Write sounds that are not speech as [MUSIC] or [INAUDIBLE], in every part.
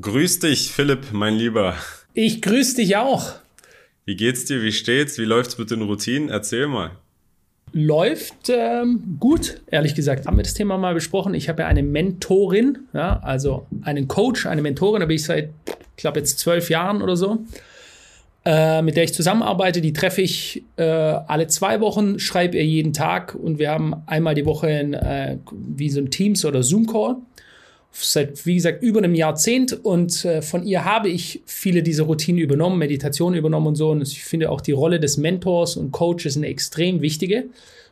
Grüß dich, Philipp, mein Lieber. Ich grüß dich auch. Wie geht's dir? Wie steht's? Wie läuft's mit den Routinen? Erzähl mal. Läuft ähm, gut, ehrlich gesagt. Haben wir das Thema mal besprochen. Ich habe ja eine Mentorin, ja, also einen Coach, eine Mentorin, da bin ich seit, ich glaube, jetzt zwölf Jahren oder so, äh, mit der ich zusammenarbeite. Die treffe ich äh, alle zwei Wochen, schreibe ihr jeden Tag und wir haben einmal die Woche ein, äh, wie so ein Teams- oder Zoom-Call seit, wie gesagt, über einem Jahrzehnt und äh, von ihr habe ich viele dieser Routinen übernommen, Meditation übernommen und so. Und ich finde auch die Rolle des Mentors und Coaches eine extrem wichtige.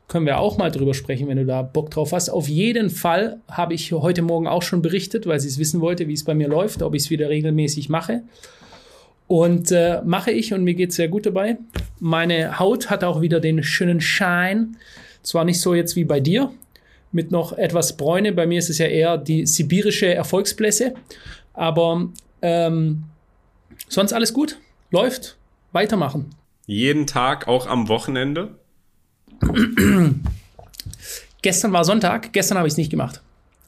Können wir auch mal drüber sprechen, wenn du da Bock drauf hast. Auf jeden Fall habe ich heute Morgen auch schon berichtet, weil sie es wissen wollte, wie es bei mir läuft, ob ich es wieder regelmäßig mache. Und äh, mache ich und mir geht es sehr gut dabei. Meine Haut hat auch wieder den schönen Schein. Zwar nicht so jetzt wie bei dir, mit noch etwas Bräune. Bei mir ist es ja eher die sibirische Erfolgsblässe. Aber ähm, sonst alles gut. Läuft. Weitermachen. Jeden Tag, auch am Wochenende? [CLEARS THROAT] Gestern war Sonntag. Gestern habe ich es nicht gemacht.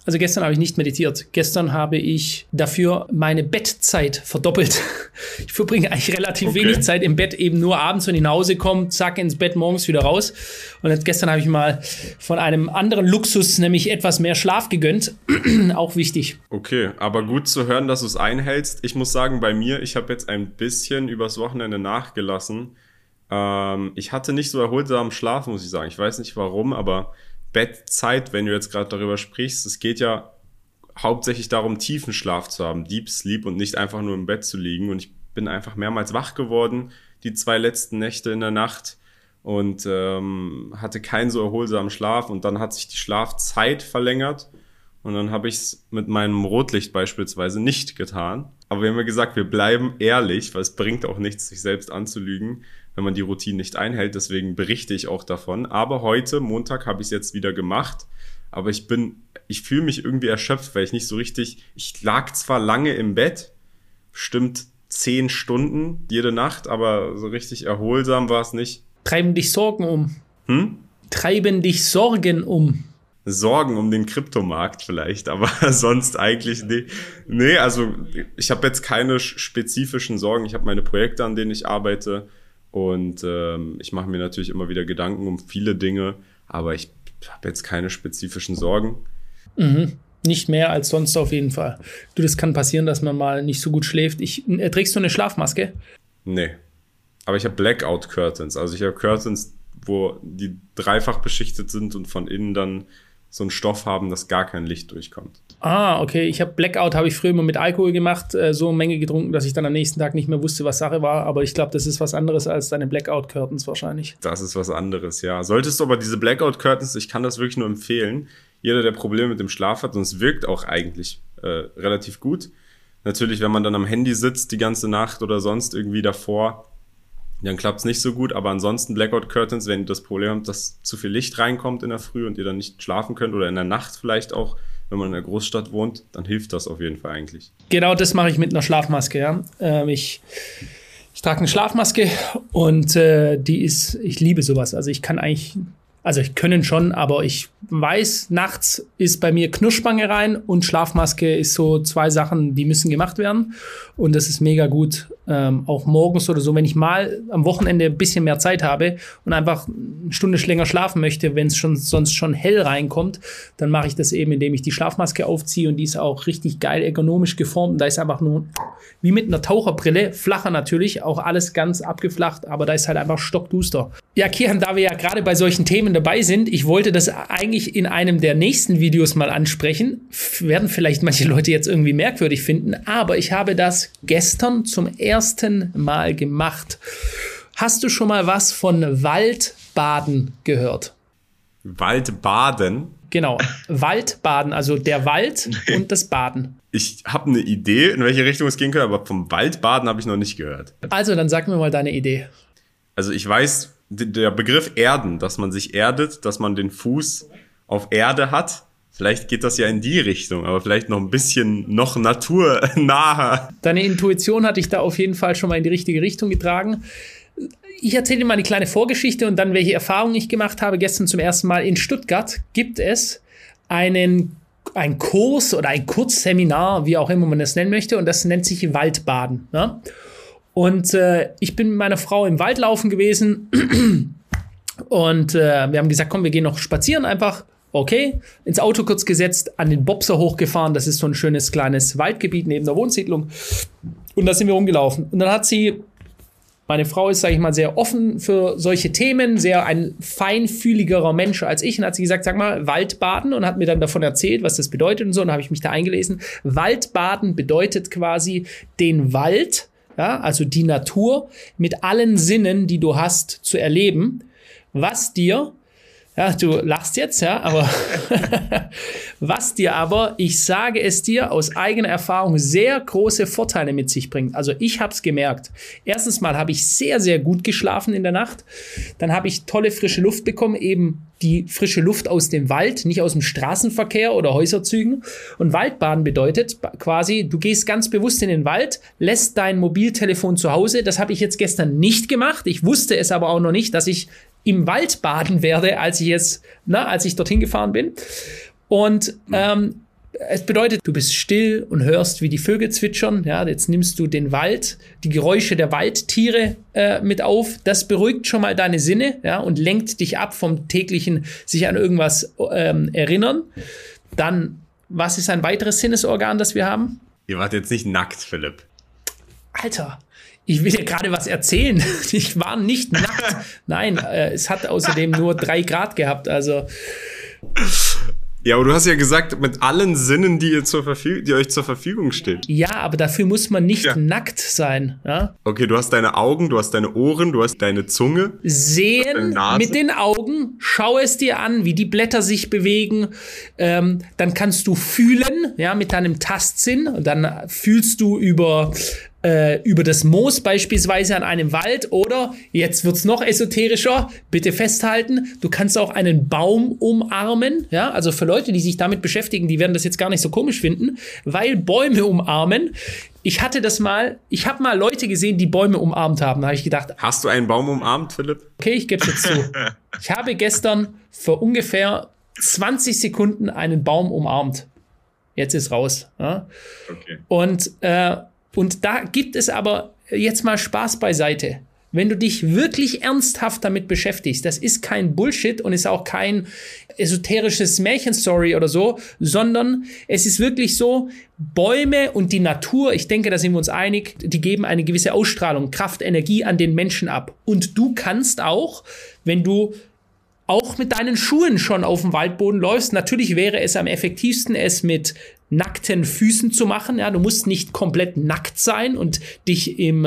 Also gestern habe ich nicht meditiert. Gestern habe ich dafür meine Bettzeit verdoppelt. [LAUGHS] Ich verbringe eigentlich relativ okay. wenig Zeit im Bett, eben nur abends, wenn ich nach Hause komme, zack, ins Bett, morgens wieder raus. Und jetzt gestern habe ich mal von einem anderen Luxus, nämlich etwas mehr Schlaf gegönnt. [CLEARS THROAT] Auch wichtig. Okay, aber gut zu hören, dass du es einhältst. Ich muss sagen, bei mir, ich habe jetzt ein bisschen übers Wochenende nachgelassen. Ähm, ich hatte nicht so erholsamen Schlaf, muss ich sagen. Ich weiß nicht warum, aber Bettzeit, wenn du jetzt gerade darüber sprichst, es geht ja hauptsächlich darum, tiefen Schlaf zu haben, Deep Sleep und nicht einfach nur im Bett zu liegen. Und ich bin einfach mehrmals wach geworden, die zwei letzten Nächte in der Nacht und ähm, hatte keinen so erholsamen Schlaf und dann hat sich die Schlafzeit verlängert und dann habe ich es mit meinem Rotlicht beispielsweise nicht getan. Aber wir haben ja gesagt, wir bleiben ehrlich, weil es bringt auch nichts, sich selbst anzulügen wenn man die Routine nicht einhält. Deswegen berichte ich auch davon. Aber heute, Montag, habe ich es jetzt wieder gemacht. Aber ich bin, ich fühle mich irgendwie erschöpft, weil ich nicht so richtig, ich lag zwar lange im Bett, bestimmt zehn Stunden jede Nacht, aber so richtig erholsam war es nicht. Treiben dich Sorgen um. Hm? Treiben dich Sorgen um. Sorgen um den Kryptomarkt vielleicht, aber [LAUGHS] sonst eigentlich nee. Nee, also ich habe jetzt keine spezifischen Sorgen. Ich habe meine Projekte, an denen ich arbeite. Und ähm, ich mache mir natürlich immer wieder Gedanken um viele Dinge, aber ich habe jetzt keine spezifischen Sorgen. Mhm. Nicht mehr als sonst auf jeden Fall. Du, das kann passieren, dass man mal nicht so gut schläft. Ich, äh, trägst du eine Schlafmaske? Nee. Aber ich habe Blackout Curtains. Also ich habe Curtains, wo die dreifach beschichtet sind und von innen dann so einen Stoff haben, dass gar kein Licht durchkommt. Ah, okay. Ich habe Blackout habe ich früher immer mit Alkohol gemacht, äh, so eine Menge getrunken, dass ich dann am nächsten Tag nicht mehr wusste, was Sache war. Aber ich glaube, das ist was anderes als deine Blackout Curtains wahrscheinlich. Das ist was anderes, ja. Solltest du aber diese Blackout Curtains, ich kann das wirklich nur empfehlen. Jeder, der Probleme mit dem Schlaf hat, und es wirkt auch eigentlich äh, relativ gut. Natürlich, wenn man dann am Handy sitzt die ganze Nacht oder sonst irgendwie davor, dann klappt es nicht so gut, aber ansonsten Blackout Curtains, wenn ihr das Problem habt, dass zu viel Licht reinkommt in der Früh und ihr dann nicht schlafen könnt oder in der Nacht vielleicht auch, wenn man in der Großstadt wohnt, dann hilft das auf jeden Fall eigentlich. Genau das mache ich mit einer Schlafmaske, ja. Ähm, ich, ich trage eine Schlafmaske und äh, die ist, ich liebe sowas. Also ich kann eigentlich also ich können schon, aber ich weiß, nachts ist bei mir Knurrspange rein und Schlafmaske ist so zwei Sachen, die müssen gemacht werden. Und das ist mega gut. Ähm, auch morgens oder so, wenn ich mal am Wochenende ein bisschen mehr Zeit habe und einfach eine Stunde länger schlafen möchte, wenn es schon sonst schon hell reinkommt, dann mache ich das eben, indem ich die Schlafmaske aufziehe und die ist auch richtig geil ergonomisch geformt. Und da ist einfach nur wie mit einer Taucherbrille, flacher natürlich, auch alles ganz abgeflacht, aber da ist halt einfach stockduster. Ja, Kian, da wir ja gerade bei solchen Themen dabei sind, ich wollte das eigentlich in einem der nächsten Videos mal ansprechen. Werden vielleicht manche Leute jetzt irgendwie merkwürdig finden, aber ich habe das gestern zum ersten Mal gemacht. Hast du schon mal was von Waldbaden gehört? Waldbaden? Genau, Waldbaden, also der Wald und das Baden. Ich habe eine Idee, in welche Richtung es gehen könnte, aber vom Waldbaden habe ich noch nicht gehört. Also, dann sag mir mal deine Idee. Also, ich weiß, der Begriff Erden, dass man sich erdet, dass man den Fuß auf Erde hat. Vielleicht geht das ja in die Richtung, aber vielleicht noch ein bisschen noch naturnaher. [LAUGHS] Deine Intuition hat dich da auf jeden Fall schon mal in die richtige Richtung getragen. Ich erzähle dir mal eine kleine Vorgeschichte und dann, welche Erfahrungen ich gemacht habe. Gestern zum ersten Mal in Stuttgart gibt es einen ein Kurs oder ein Kurzseminar, wie auch immer man das nennen möchte, und das nennt sich Waldbaden. Ja? Und äh, ich bin mit meiner Frau im Wald laufen gewesen [CLEARS THROAT] und äh, wir haben gesagt, komm, wir gehen noch spazieren einfach. Okay, ins Auto kurz gesetzt, an den Bobser hochgefahren. Das ist so ein schönes kleines Waldgebiet neben der Wohnsiedlung. Und da sind wir rumgelaufen. Und dann hat sie meine Frau ist, sage ich mal, sehr offen für solche Themen, sehr ein feinfühligerer Mensch als ich. Und hat sie gesagt, sag mal, Waldbaden und hat mir dann davon erzählt, was das bedeutet und so. Und habe ich mich da eingelesen. Waldbaden bedeutet quasi den Wald, ja, also die Natur mit allen Sinnen, die du hast, zu erleben, was dir ja, du lachst jetzt, ja, aber [LAUGHS] was dir aber, ich sage es dir aus eigener Erfahrung, sehr große Vorteile mit sich bringt. Also ich habe es gemerkt. Erstens mal habe ich sehr, sehr gut geschlafen in der Nacht. Dann habe ich tolle frische Luft bekommen, eben die frische Luft aus dem Wald, nicht aus dem Straßenverkehr oder Häuserzügen. Und Waldbaden bedeutet quasi, du gehst ganz bewusst in den Wald, lässt dein Mobiltelefon zu Hause. Das habe ich jetzt gestern nicht gemacht. Ich wusste es aber auch noch nicht, dass ich im Wald baden werde, als ich jetzt, na, als ich dorthin gefahren bin. Und ähm, es bedeutet, du bist still und hörst, wie die Vögel zwitschern. Ja, jetzt nimmst du den Wald, die Geräusche der Waldtiere äh, mit auf. Das beruhigt schon mal deine Sinne ja, und lenkt dich ab vom täglichen sich an irgendwas ähm, erinnern. Dann, was ist ein weiteres Sinnesorgan, das wir haben? Ihr wart jetzt nicht nackt, Philipp. Alter, ich will dir gerade was erzählen. [LAUGHS] Ich war nicht nackt. [LAUGHS] Nein, äh, es hat außerdem nur drei Grad gehabt. Also. Ja, aber du hast ja gesagt, mit allen Sinnen, die, ihr zur Verfügung, die euch zur Verfügung stehen. Ja, aber dafür muss man nicht ja. nackt sein. Ja? Okay, du hast deine Augen, du hast deine Ohren, du hast deine Zunge. Sehen mit den Augen, schau es dir an, wie die Blätter sich bewegen. Ähm, dann kannst du fühlen, ja, mit deinem Tastsinn. Und dann fühlst du über äh, über das Moos beispielsweise an einem Wald oder jetzt wird's noch esoterischer, bitte festhalten, du kannst auch einen Baum umarmen, ja, also für Leute, die sich damit beschäftigen, die werden das jetzt gar nicht so komisch finden, weil Bäume umarmen ich hatte das mal, ich habe mal Leute gesehen, die Bäume umarmt haben. Da habe ich gedacht. Hast du einen Baum umarmt, Philipp? Okay, ich gebe jetzt zu. [LAUGHS] Ich habe gestern für ungefähr 20 Sekunden einen Baum umarmt. Jetzt ist raus. Ja? Okay. Und äh, und da gibt es aber jetzt mal Spaß beiseite. Wenn du dich wirklich ernsthaft damit beschäftigst, das ist kein Bullshit und ist auch kein esoterisches Märchenstory oder so, sondern es ist wirklich so, Bäume und die Natur, ich denke, da sind wir uns einig, die geben eine gewisse Ausstrahlung, Kraft, Energie an den Menschen ab. Und du kannst auch, wenn du auch mit deinen Schuhen schon auf dem Waldboden läufst. Natürlich wäre es am effektivsten, es mit nackten Füßen zu machen. Ja, du musst nicht komplett nackt sein und dich im,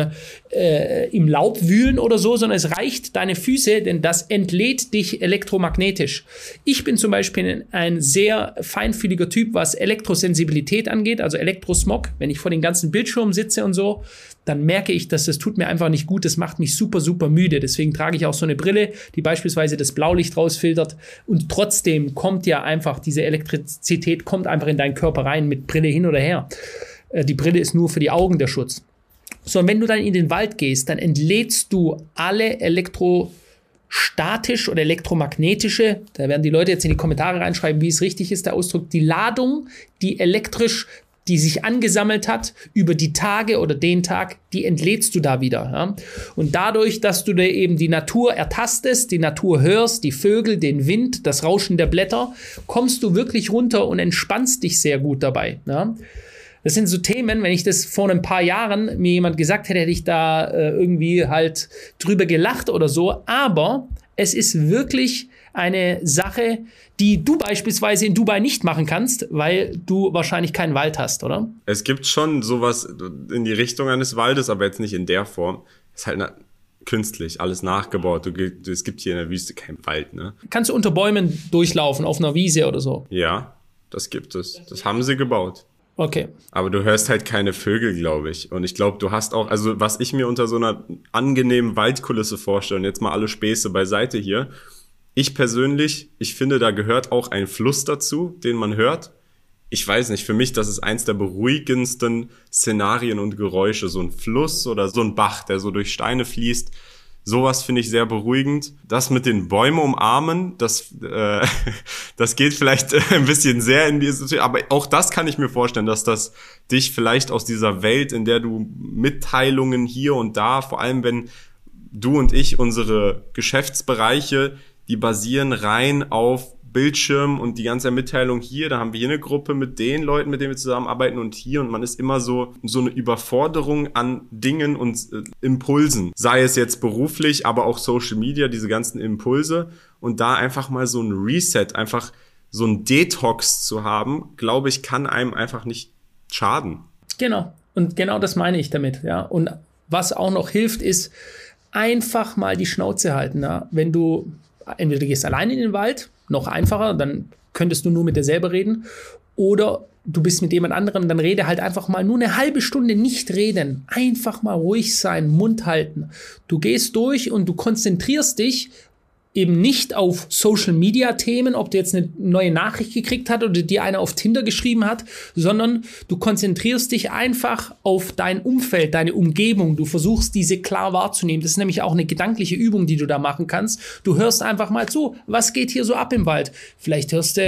äh, im Laub wühlen oder so, sondern es reicht deine Füße, denn das entlädt dich elektromagnetisch. Ich bin zum Beispiel ein sehr feinfühliger Typ, was Elektrosensibilität angeht, also Elektrosmog. Wenn ich vor den ganzen Bildschirmen sitze und so, dann merke ich, dass das tut mir einfach nicht gut. Das macht mich super, super müde. Deswegen trage ich auch so eine Brille, die beispielsweise das Blaulicht rausfiltert. Und trotzdem kommt ja einfach diese Elektrizität kommt einfach in deinen Körper rein mit Brille hin oder her. Äh, die Brille ist nur für die Augen der Schutz. So, und wenn du dann in den Wald gehst, dann entlädst du alle elektrostatisch oder elektromagnetische, da werden die Leute jetzt in die Kommentare reinschreiben, wie es richtig ist, der Ausdruck, die Ladung, die elektrisch die sich angesammelt hat über die Tage oder den Tag, die entlädst du da wieder. Ja? Und dadurch, dass du dir eben die Natur ertastest, die Natur hörst, die Vögel, den Wind, das Rauschen der Blätter, kommst du wirklich runter und entspannst dich sehr gut dabei. Ja? Das sind so Themen, wenn ich das vor ein paar Jahren mir jemand gesagt hätte, hätte ich da äh, irgendwie halt drüber gelacht oder so. Aber es ist wirklich eine Sache, die du beispielsweise in Dubai nicht machen kannst, weil du wahrscheinlich keinen Wald hast, oder? Es gibt schon sowas in die Richtung eines Waldes, aber jetzt nicht in der Form. Es ist halt künstlich, alles nachgebaut. Du, es gibt hier in der Wüste keinen Wald, ne? Kannst du unter Bäumen durchlaufen, auf einer Wiese oder so? Ja, das gibt es. Das haben sie gebaut. Okay. Aber du hörst halt keine Vögel, glaube ich. Und ich glaube, du hast auch, also was ich mir unter so einer angenehmen Waldkulisse vorstelle, und jetzt mal alle Späße beiseite hier, ich persönlich, ich finde, da gehört auch ein Fluss dazu, den man hört. Ich weiß nicht, für mich, das ist eins der beruhigendsten Szenarien und Geräusche. So ein Fluss oder so ein Bach, der so durch Steine fließt. Sowas finde ich sehr beruhigend. Das mit den Bäumen umarmen, das, äh, [LAUGHS] das geht vielleicht ein bisschen sehr in diese, aber auch das kann ich mir vorstellen, dass das dich vielleicht aus dieser Welt, in der du Mitteilungen hier und da, vor allem wenn du und ich unsere Geschäftsbereiche, die basieren rein auf Bildschirm und die ganze Mitteilung hier, da haben wir hier eine Gruppe mit den Leuten, mit denen wir zusammenarbeiten und hier und man ist immer so, so eine Überforderung an Dingen und äh, Impulsen. Sei es jetzt beruflich, aber auch Social Media, diese ganzen Impulse und da einfach mal so ein Reset, einfach so ein Detox zu haben, glaube ich, kann einem einfach nicht schaden. Genau. Und genau das meine ich damit, ja. Und was auch noch hilft, ist einfach mal die Schnauze halten. Ja? Wenn du entweder du gehst allein in den Wald, noch einfacher, dann könntest du nur mit dir selber reden, oder du bist mit jemand anderem, dann rede halt einfach mal nur eine halbe Stunde nicht reden. Einfach mal ruhig sein, Mund halten. Du gehst durch und du konzentrierst dich eben nicht auf Social Media Themen, ob du jetzt eine neue Nachricht gekriegt hast oder dir eine auf Tinder geschrieben hat, sondern du konzentrierst dich einfach auf dein Umfeld, deine Umgebung. Du versuchst diese klar wahrzunehmen. Das ist nämlich auch eine gedankliche Übung, die du da machen kannst. Du hörst einfach mal zu, was geht hier so ab im Wald? Vielleicht hörst du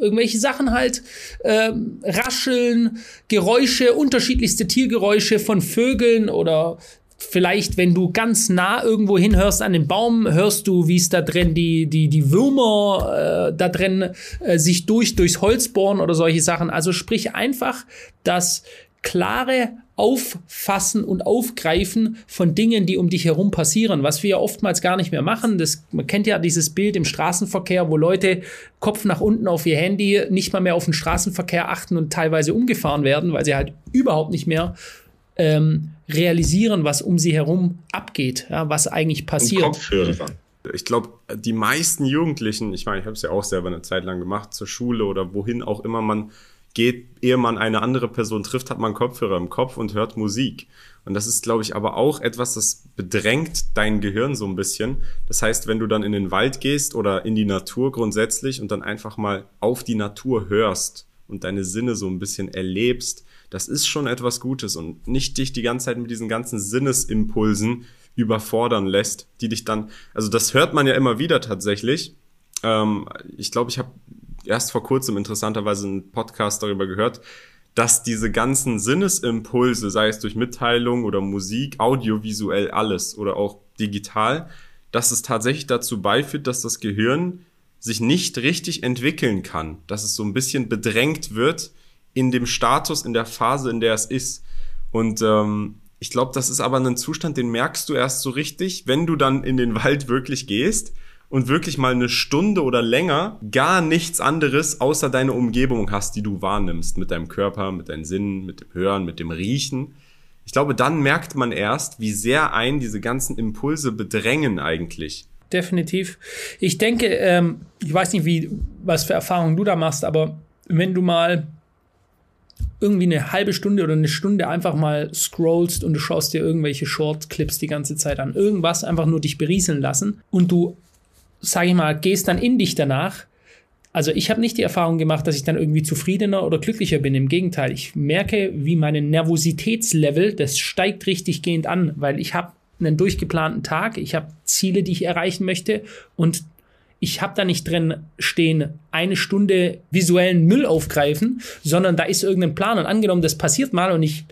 irgendwelche Sachen halt, äh, rascheln, Geräusche, unterschiedlichste Tiergeräusche von Vögeln oder vielleicht, wenn du ganz nah irgendwo hinhörst an den Baum, hörst du, wie es da drin die, die, die Würmer äh, da drin äh, sich durch, durchs Holz bohren oder solche Sachen. Also sprich einfach das klare Auffassen und Aufgreifen von Dingen, die um dich herum passieren, was wir ja oftmals gar nicht mehr machen. Das, man kennt ja dieses Bild im Straßenverkehr, wo Leute Kopf nach unten auf ihr Handy nicht mal mehr auf den Straßenverkehr achten und teilweise umgefahren werden, weil sie halt überhaupt nicht mehr ähm, realisieren, was um sie herum abgeht, ja, was eigentlich passiert. Kopfhörer. Ich glaube, die meisten Jugendlichen, ich meine, ich habe es ja auch selber eine Zeit lang gemacht, zur Schule oder wohin auch immer man geht, ehe man eine andere Person trifft, hat man Kopfhörer im Kopf und hört Musik. Und das ist, glaube ich, aber auch etwas, das bedrängt dein Gehirn so ein bisschen. Das heißt, wenn du dann in den Wald gehst oder in die Natur grundsätzlich und dann einfach mal auf die Natur hörst und deine Sinne so ein bisschen erlebst, das ist schon etwas Gutes und nicht dich die ganze Zeit mit diesen ganzen Sinnesimpulsen überfordern lässt, die dich dann, also das hört man ja immer wieder tatsächlich. Ähm, ich glaube, ich habe erst vor kurzem interessanterweise einen Podcast darüber gehört, dass diese ganzen Sinnesimpulse, sei es durch Mitteilung oder Musik, audiovisuell alles oder auch digital, dass es tatsächlich dazu beiführt, dass das Gehirn sich nicht richtig entwickeln kann, dass es so ein bisschen bedrängt wird, in dem Status, in der Phase, in der es ist. Und ähm, ich glaube, das ist aber ein Zustand, den merkst du erst so richtig, wenn du dann in den Wald wirklich gehst und wirklich mal eine Stunde oder länger gar nichts anderes außer deine Umgebung hast, die du wahrnimmst mit deinem Körper, mit deinen Sinnen, mit dem Hören, mit dem Riechen. Ich glaube, dann merkt man erst, wie sehr ein diese ganzen Impulse bedrängen eigentlich. Definitiv. Ich denke, ähm, ich weiß nicht, wie, was für Erfahrungen du da machst, aber wenn du mal irgendwie eine halbe Stunde oder eine Stunde einfach mal scrollst und du schaust dir irgendwelche Short-Clips die ganze Zeit an. Irgendwas einfach nur dich berieseln lassen und du, sag ich mal, gehst dann in dich danach. Also ich habe nicht die Erfahrung gemacht, dass ich dann irgendwie zufriedener oder glücklicher bin. Im Gegenteil, ich merke, wie mein Nervositätslevel, das steigt richtig gehend an, weil ich habe einen durchgeplanten Tag, ich habe Ziele, die ich erreichen möchte und ich habe da nicht drin stehen, eine Stunde visuellen Müll aufgreifen, sondern da ist irgendein Plan. Und angenommen, das passiert mal und ich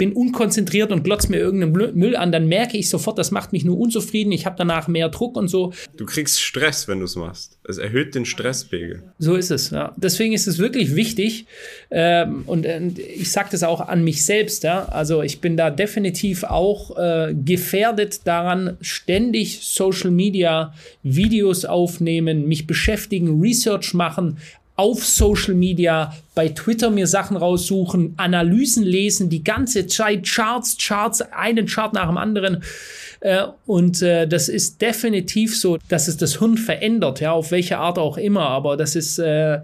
bin unkonzentriert und glotz mir irgendeinen Müll an, dann merke ich sofort, das macht mich nur unzufrieden. Ich habe danach mehr Druck und so. Du kriegst Stress, wenn du es machst. Es erhöht den Stresspegel. So ist es. Ja. Deswegen ist es wirklich wichtig. Ähm, und, und, ich sage das auch an mich selbst. Ja. Also ich bin da definitiv auch äh, gefährdet daran, ständig Social Media Videos aufnehmen, mich beschäftigen, Research machen, auf Social Media, bei Twitter mir Sachen raussuchen, Analysen lesen, die ganze Zeit Charts, Charts, einen Chart nach dem anderen. Äh, und äh, das ist definitiv so, dass es das Hirn verändert, ja, auf welche Art auch immer. Aber das ist, äh,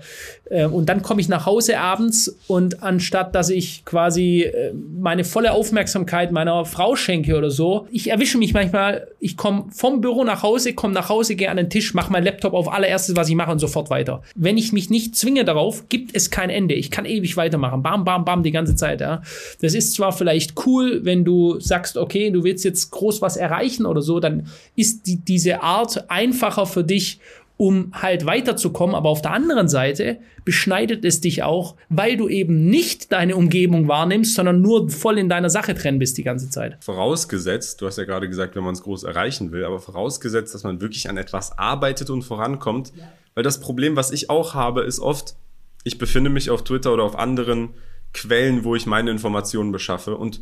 und dann komme ich nach Hause abends und anstatt, dass ich quasi meine volle Aufmerksamkeit meiner Frau schenke oder so, ich erwische mich manchmal, ich komme vom Büro nach Hause, komme nach Hause, gehe an den Tisch, mache meinen Laptop auf allererstes, was ich mache und sofort weiter. Wenn ich mich nicht zwinge darauf, gibt es kein Ende. Ich kann ewig weitermachen. Bam, bam, bam, die ganze Zeit. Ja. Das ist zwar vielleicht cool, wenn du sagst, okay, du willst jetzt groß was erreichen oder so, dann ist die, diese Art einfacher für dich, um halt weiterzukommen. Aber auf der anderen Seite beschneidet es dich auch, weil du eben nicht deine Umgebung wahrnimmst, sondern nur voll in deiner Sache drin bist die ganze Zeit. Vorausgesetzt, du hast ja gerade gesagt, wenn man es groß erreichen will, aber vorausgesetzt, dass man wirklich an etwas arbeitet und vorankommt. Ja. Weil das Problem, was ich auch habe, ist oft, ich befinde mich auf Twitter oder auf anderen Quellen, wo ich meine Informationen beschaffe und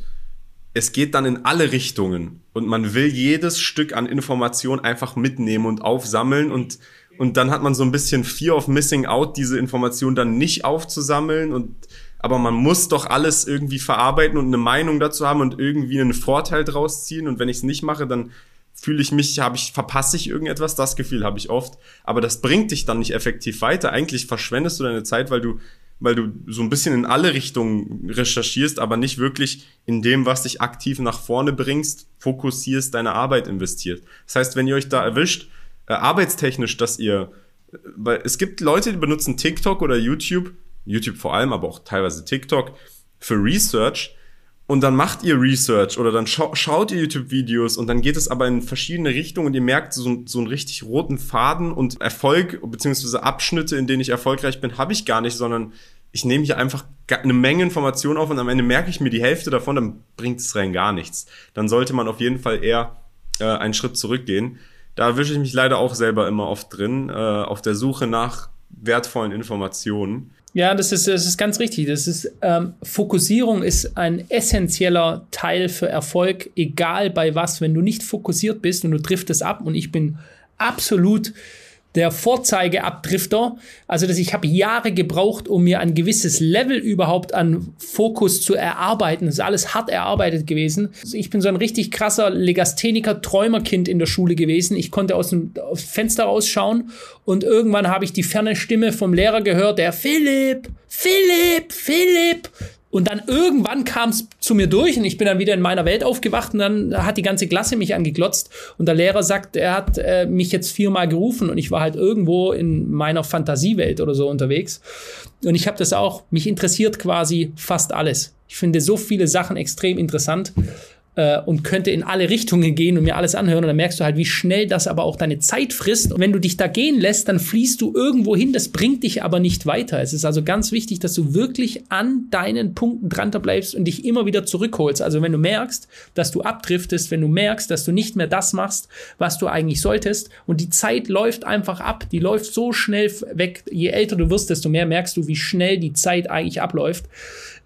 es geht dann in alle Richtungen. Und man will jedes Stück an Information einfach mitnehmen und aufsammeln. Und und dann hat man so ein bisschen Fear of Missing Out, diese Information dann nicht aufzusammeln. Und aber man muss doch alles irgendwie verarbeiten und eine Meinung dazu haben und irgendwie einen Vorteil draus ziehen. Und wenn ich es nicht mache, dann fühle ich mich, habe ich verpasse ich irgendetwas, das Gefühl habe ich oft, aber das bringt dich dann nicht effektiv weiter. Eigentlich verschwendest du deine Zeit, weil du weil du so ein bisschen in alle Richtungen recherchierst, aber nicht wirklich in dem, was dich aktiv nach vorne bringst, fokussierst, deine Arbeit investiert. Das heißt, wenn ihr euch da erwischt, äh, arbeitstechnisch, dass ihr, weil es gibt Leute, die benutzen TikTok oder YouTube, YouTube vor allem, aber auch teilweise TikTok, für Research. Und dann macht ihr Research oder dann scha schaut ihr YouTube-Videos und dann geht es aber in verschiedene Richtungen und ihr merkt so, so einen richtig roten Faden und Erfolg beziehungsweise Abschnitte, in denen ich erfolgreich bin, habe ich gar nicht, sondern ich nehme hier einfach eine Menge Informationen auf und am Ende merke ich mir die Hälfte davon, dann bringt es rein gar nichts. Dann sollte man auf jeden Fall eher äh, einen Schritt zurückgehen da erwische ich mich leider auch selber immer oft drin, äh, auf der Suche nach wertvollen Informationen. Ja, das ist, das ist ganz richtig. Das ist, ähm, Fokussierung ist ein essentieller Teil für Erfolg, egal bei was. Wenn du nicht fokussiert bist und du driftest ab, und ich bin absolut der Vorzeigeabdrifter. Also dass ich habe Jahre gebraucht, um mir ein gewisses Level überhaupt an Fokus zu erarbeiten. Das ist alles hart erarbeitet gewesen. Also ich bin so ein richtig krasser Legastheniker, Träumerkind in der Schule gewesen. Ich konnte aus dem Fenster rausschauen und irgendwann habe ich die ferne Stimme vom Lehrer gehört, der Philipp, Philipp, Philipp. Und dann irgendwann kam es zu mir durch und ich bin dann wieder in meiner Welt aufgewacht und dann hat die ganze Klasse mich angeglotzt und der Lehrer sagt, er hat äh, mich jetzt viermal gerufen und ich war halt irgendwo in meiner Fantasiewelt oder so unterwegs. Und ich habe das auch, mich interessiert quasi fast alles. Ich finde so viele Sachen extrem interessant äh, und könnte in alle Richtungen gehen und mir alles anhören. Und dann merkst du halt, wie schnell das aber auch deine Zeit frisst. Und wenn du dich da gehen lässt, dann fließt du irgendwo hin. Das bringt dich aber nicht weiter. Es ist also ganz wichtig, dass du wirklich an deinen Punkten dran bleibst und dich immer wieder zurückholst. Also wenn du merkst, dass du abdriftest, wenn du merkst, dass du nicht mehr das machst, was du eigentlich solltest und die Zeit läuft einfach ab, die läuft so schnell weg. Je älter du wirst, desto mehr merkst du, wie schnell die Zeit eigentlich abläuft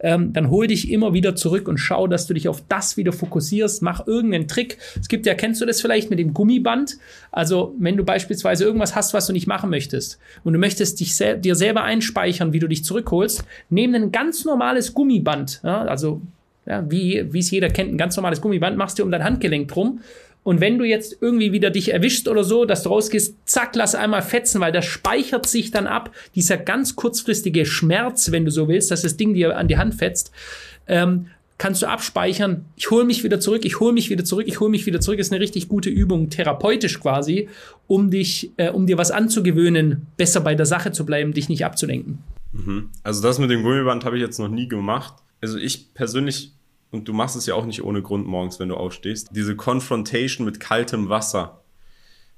ähm, dann hol dich immer wieder zurück und schau, dass du dich auf das wieder fokussierst. Mach irgendeinen Trick. Es gibt ja, kennst du das vielleicht mit dem Gummiband? Also, wenn du beispielsweise irgendwas hast, was du nicht machen möchtest und du möchtest dich sel dir selber einspeichern, wie du dich zurückholst, nimm ein ganz normales Gummiband. Ja, also, ja, wie es jeder kennt, ein ganz normales Gummiband, machst du um dein Handgelenk drum und wenn du jetzt irgendwie wieder dich erwischst oder so, dass du rausgehst, zack, lass einmal fetzen, weil das speichert sich dann ab. Dieser ganz kurzfristige Schmerz, wenn du so willst, dass das Ding dir an die Hand fetzt, ähm, kannst du abspeichern. Ich hole mich wieder zurück, ich hole mich wieder zurück, ich hole mich wieder zurück. Ist eine richtig gute Übung, therapeutisch quasi, um dich, äh, um dir was anzugewöhnen, besser bei der Sache zu bleiben, dich nicht abzulenken. Mhm. Also das mit dem Gummiband habe ich jetzt noch nie gemacht. Also ich persönlich und du machst es ja auch nicht ohne Grund morgens, wenn du aufstehst, diese Confrontation mit kaltem Wasser.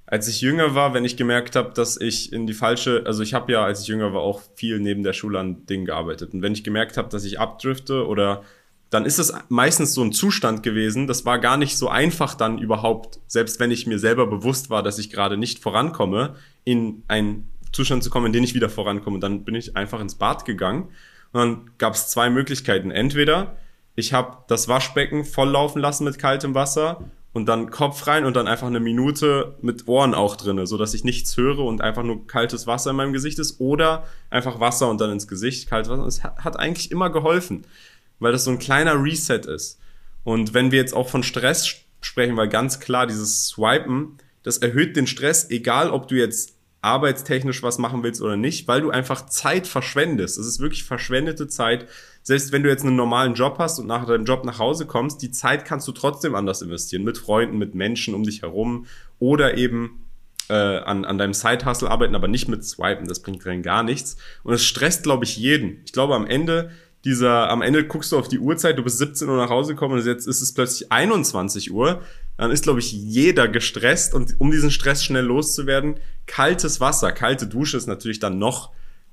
Als ich jünger war, wenn ich gemerkt habe, dass ich in die falsche, also ich habe ja, als ich jünger war, auch viel neben der Schule an Dingen gearbeitet. Und wenn ich gemerkt habe, dass ich abdrifte oder dann ist es meistens so ein Zustand gewesen. Das war gar nicht so einfach dann überhaupt, selbst wenn ich mir selber bewusst war, dass ich gerade nicht vorankomme, in einen Zustand zu kommen, in den ich wieder vorankomme. Dann bin ich einfach ins Bad gegangen. Und dann gab es zwei Möglichkeiten. Entweder ich habe das Waschbecken volllaufen lassen mit kaltem Wasser und dann Kopf rein und dann einfach eine Minute mit Ohren auch drinne, so dass ich nichts höre und einfach nur kaltes Wasser in meinem Gesicht ist oder einfach Wasser und dann ins Gesicht kaltes Wasser. Es hat eigentlich immer geholfen, weil das so ein kleiner Reset ist. Und wenn wir jetzt auch von Stress sprechen, weil ganz klar dieses Swipen, das erhöht den Stress, egal ob du jetzt arbeitstechnisch was machen willst oder nicht, weil du einfach Zeit verschwendest. Es ist wirklich verschwendete Zeit. Selbst wenn du jetzt einen normalen Job hast und nach deinem Job nach Hause kommst, die Zeit kannst du trotzdem anders investieren. Mit Freunden, mit Menschen um dich herum oder eben äh, an, an deinem Side-Hustle arbeiten, aber nicht mit Swipen. Das bringt rein gar nichts. Und es stresst, glaube ich, jeden. Ich glaube, am Ende dieser, am Ende guckst du auf die Uhrzeit, du bist 17 Uhr nach Hause gekommen und jetzt ist es plötzlich 21 Uhr. Dann ist, glaube ich, jeder gestresst und um diesen Stress schnell loszuwerden, kaltes Wasser, kalte Dusche ist natürlich dann noch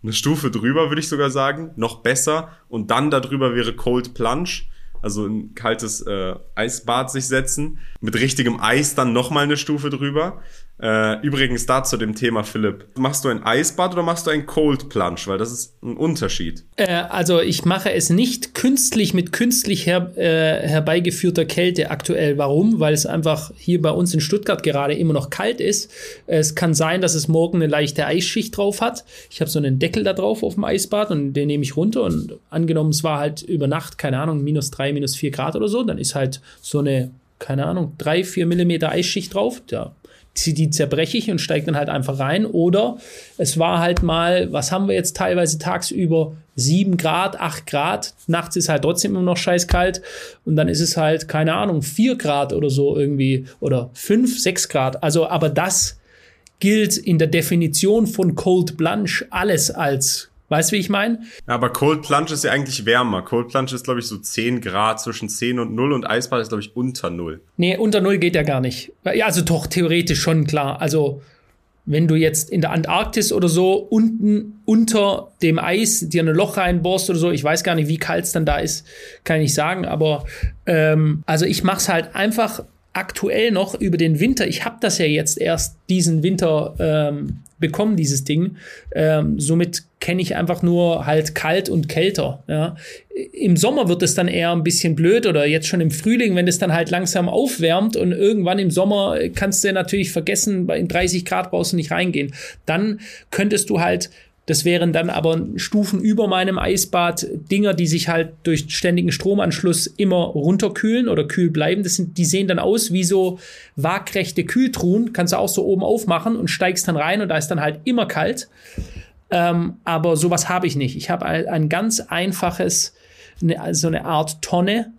eine Stufe drüber, würde ich sogar sagen, noch besser. Und dann darüber wäre Cold Plunge also ein kaltes äh, Eisbad sich setzen, mit richtigem Eis dann nochmal eine Stufe drüber. Äh, übrigens da zu dem Thema, Philipp. Machst du ein Eisbad oder machst du ein Cold Plunge? Weil das ist ein Unterschied. Äh, also ich mache es nicht künstlich mit künstlich her, äh, herbeigeführter Kälte aktuell. Warum? Weil es einfach hier bei uns in Stuttgart gerade immer noch kalt ist. Es kann sein, dass es morgen eine leichte Eisschicht drauf hat. Ich habe so einen Deckel da drauf auf dem Eisbad und den nehme ich runter. Und angenommen, es war halt über Nacht, keine Ahnung, minus drei, minus vier Grad oder so, dann ist halt so eine keine Ahnung, drei, vier Millimeter Eisschicht drauf. Da die zerbreche ich und steige dann halt einfach rein. Oder es war halt mal, was haben wir jetzt teilweise tagsüber? 7 Grad, 8 Grad. Nachts ist halt trotzdem immer noch scheiß kalt. Und dann ist es halt, keine Ahnung, 4 Grad oder so irgendwie. Oder 5, 6 Grad. Also, aber das gilt in der Definition von Cold Plunge alles als Weißt du, wie ich meine? Ja, aber Cold Plunge ist ja eigentlich wärmer. Cold Plunge ist, glaube ich, so 10 Grad zwischen 10 und 0 und Eisbad ist, glaube ich, unter 0. Nee, unter 0 geht ja gar nicht. Ja, also doch, theoretisch schon klar. Also, wenn du jetzt in der Antarktis oder so unten unter dem Eis dir ein Loch reinbohrst oder so, ich weiß gar nicht, wie kalt es dann da ist, kann ich nicht sagen, aber ähm, also ich mache es halt einfach aktuell noch über den Winter. Ich habe das ja jetzt erst diesen Winter ähm, bekommen, dieses Ding. Ähm, somit kenne ich einfach nur halt kalt und kälter. Ja. Im Sommer wird es dann eher ein bisschen blöd oder jetzt schon im Frühling, wenn es dann halt langsam aufwärmt und irgendwann im Sommer kannst du natürlich vergessen, bei 30 Grad brauchst du nicht reingehen. Dann könntest du halt das wären dann aber Stufen über meinem Eisbad, Dinger, die sich halt durch ständigen Stromanschluss immer runterkühlen oder kühl bleiben. Das sind, die sehen dann aus wie so waagrechte Kühltruhen. Kannst du auch so oben aufmachen und steigst dann rein und da ist dann halt immer kalt. Ähm, aber sowas habe ich nicht. Ich habe ein, ein ganz einfaches, eine, so eine Art Tonne,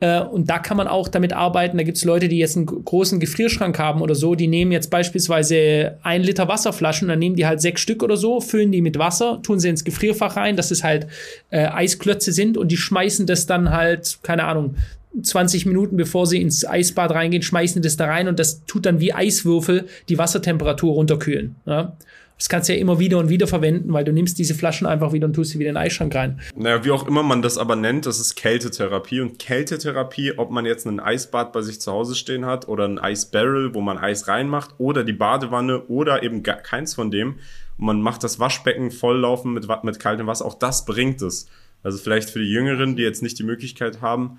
äh, und da kann man auch damit arbeiten. Da gibt es Leute, die jetzt einen großen Gefrierschrank haben oder so, die nehmen jetzt beispielsweise ein Liter Wasserflaschen, dann nehmen die halt sechs Stück oder so, füllen die mit Wasser, tun sie ins Gefrierfach rein, dass es halt äh, Eisklötze sind und die schmeißen das dann halt, keine Ahnung, 20 Minuten bevor sie ins Eisbad reingehen, schmeißen das da rein und das tut dann wie Eiswürfel die Wassertemperatur runterkühlen. Ja? Das kannst du ja immer wieder und wieder verwenden, weil du nimmst diese Flaschen einfach wieder und tust sie wieder in den Eisschrank rein. Naja, wie auch immer man das aber nennt, das ist Kältetherapie. Und Kältetherapie, ob man jetzt ein Eisbad bei sich zu Hause stehen hat oder ein Eisbarrel, wo man Eis reinmacht, oder die Badewanne oder eben gar keins von dem. Und man macht das Waschbecken volllaufen mit, mit kaltem Wasser. Auch das bringt es. Also vielleicht für die Jüngeren, die jetzt nicht die Möglichkeit haben,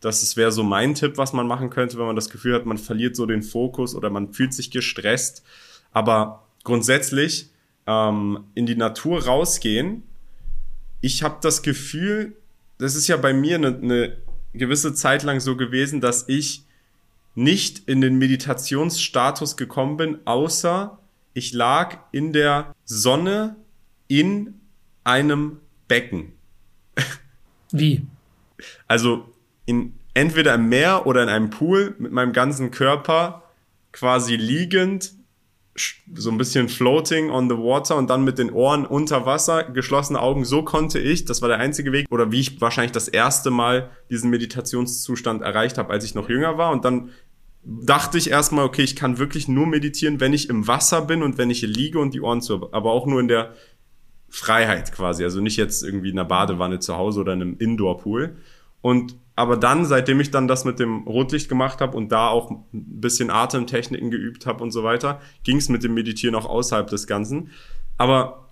das wäre so mein Tipp, was man machen könnte, wenn man das Gefühl hat, man verliert so den Fokus oder man fühlt sich gestresst. Aber grundsätzlich ähm, in die Natur rausgehen. Ich habe das Gefühl, das ist ja bei mir eine, eine gewisse Zeit lang so gewesen, dass ich nicht in den Meditationsstatus gekommen bin, außer ich lag in der Sonne in einem Becken. [LAUGHS] Wie? Also in entweder im Meer oder in einem Pool mit meinem ganzen Körper quasi liegend so ein bisschen floating on the water und dann mit den Ohren unter Wasser, geschlossene Augen. So konnte ich, das war der einzige Weg, oder wie ich wahrscheinlich das erste Mal diesen Meditationszustand erreicht habe, als ich noch jünger war. Und dann dachte ich erstmal, okay, ich kann wirklich nur meditieren, wenn ich im Wasser bin und wenn ich liege und die Ohren zu, aber auch nur in der Freiheit quasi. Also nicht jetzt irgendwie in einer Badewanne zu Hause oder in einem Indoor-Pool. Und aber dann, seitdem ich dann das mit dem Rotlicht gemacht habe und da auch ein bisschen Atemtechniken geübt habe und so weiter, ging es mit dem Meditieren auch außerhalb des Ganzen. Aber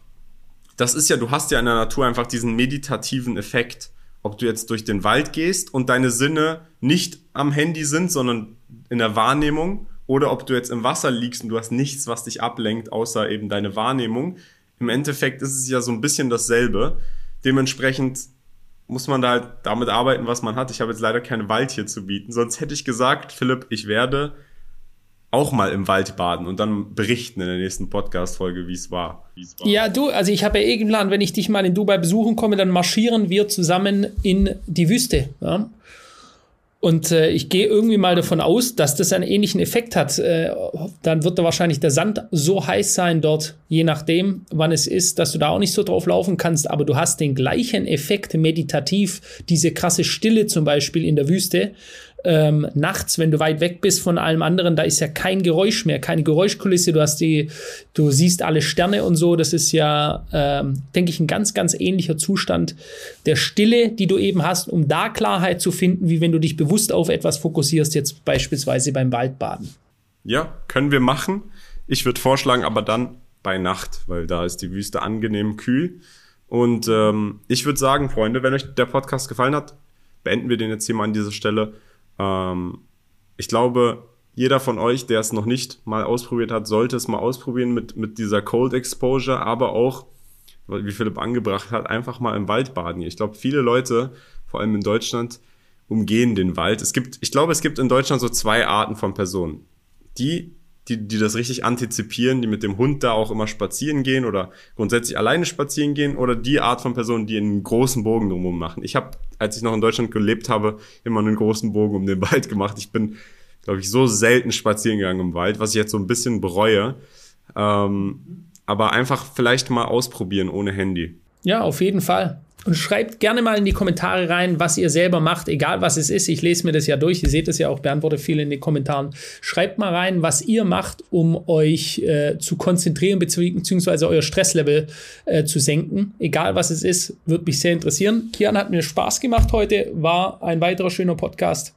das ist ja, du hast ja in der Natur einfach diesen meditativen Effekt. Ob du jetzt durch den Wald gehst und deine Sinne nicht am Handy sind, sondern in der Wahrnehmung, oder ob du jetzt im Wasser liegst und du hast nichts, was dich ablenkt, außer eben deine Wahrnehmung. Im Endeffekt ist es ja so ein bisschen dasselbe. Dementsprechend muss man da halt damit arbeiten, was man hat. Ich habe jetzt leider keinen Wald hier zu bieten. Sonst hätte ich gesagt, Philipp, ich werde auch mal im Wald baden und dann berichten in der nächsten Podcast-Folge, wie es war. Ja, du, also ich habe ja eh geplant, wenn ich dich mal in Dubai besuchen komme, dann marschieren wir zusammen in die Wüste. Ja? Und äh, ich gehe irgendwie mal davon aus, dass das einen ähnlichen Effekt hat. Äh, dann wird da wahrscheinlich der Sand so heiß sein dort, je nachdem, wann es ist, dass du da auch nicht so drauf laufen kannst. Aber du hast den gleichen Effekt meditativ, diese krasse Stille zum Beispiel in der Wüste ähm, nachts, wenn du weit weg bist von allem anderen, da ist ja kein Geräusch mehr, keine Geräuschkulisse. Du hast die, du siehst alle Sterne und so. Das ist ja, ähm, denke ich, ein ganz, ganz ähnlicher Zustand der Stille, die du eben hast, um da Klarheit zu finden, wie wenn du dich bewusst auf etwas fokussierst, jetzt beispielsweise beim Waldbaden. Ja, können wir machen. Ich würde vorschlagen, aber dann bei Nacht, weil da ist die Wüste angenehm kühl. Und ähm, ich würde sagen, Freunde, wenn euch der Podcast gefallen hat, beenden wir den jetzt hier mal an dieser Stelle. Ähm, ich glaube, jeder von euch, der es noch nicht mal ausprobiert hat, sollte es mal ausprobieren mit, mit dieser Cold Exposure, aber auch, wie Philipp angebracht hat, einfach mal im Wald baden. Ich glaube, viele Leute, vor allem in Deutschland, umgehen den Wald. Es gibt, ich glaube, es gibt in Deutschland so zwei Arten von Personen. Die, die, die das richtig antizipieren, die mit dem Hund da auch immer spazieren gehen oder grundsätzlich alleine spazieren gehen oder die Art von Personen, die einen großen Bogen drumherum machen. Ich habe, als ich noch in Deutschland gelebt habe, immer einen großen Bogen um den [LAUGHS] Wald gemacht. Ich bin, glaube ich, so selten spazieren gegangen im Wald, was ich jetzt so ein bisschen bereue. Ähm, aber einfach vielleicht mal ausprobieren ohne Handy. Ja, auf jeden Fall. Und schreibt gerne mal in die Kommentare rein, was ihr selber macht, egal was es ist. Ich lese mir das ja durch. Ihr seht es ja auch, beantworte viel in den Kommentaren. Schreibt mal rein, was ihr macht, um euch äh, zu konzentrieren beziehungsweise euer Stresslevel äh, zu senken. Egal was es ist, würde mich sehr interessieren. Kian hat mir Spaß gemacht heute. War ein weiterer schöner Podcast.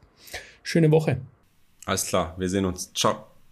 Schöne Woche. Alles klar, wir sehen uns. Ciao.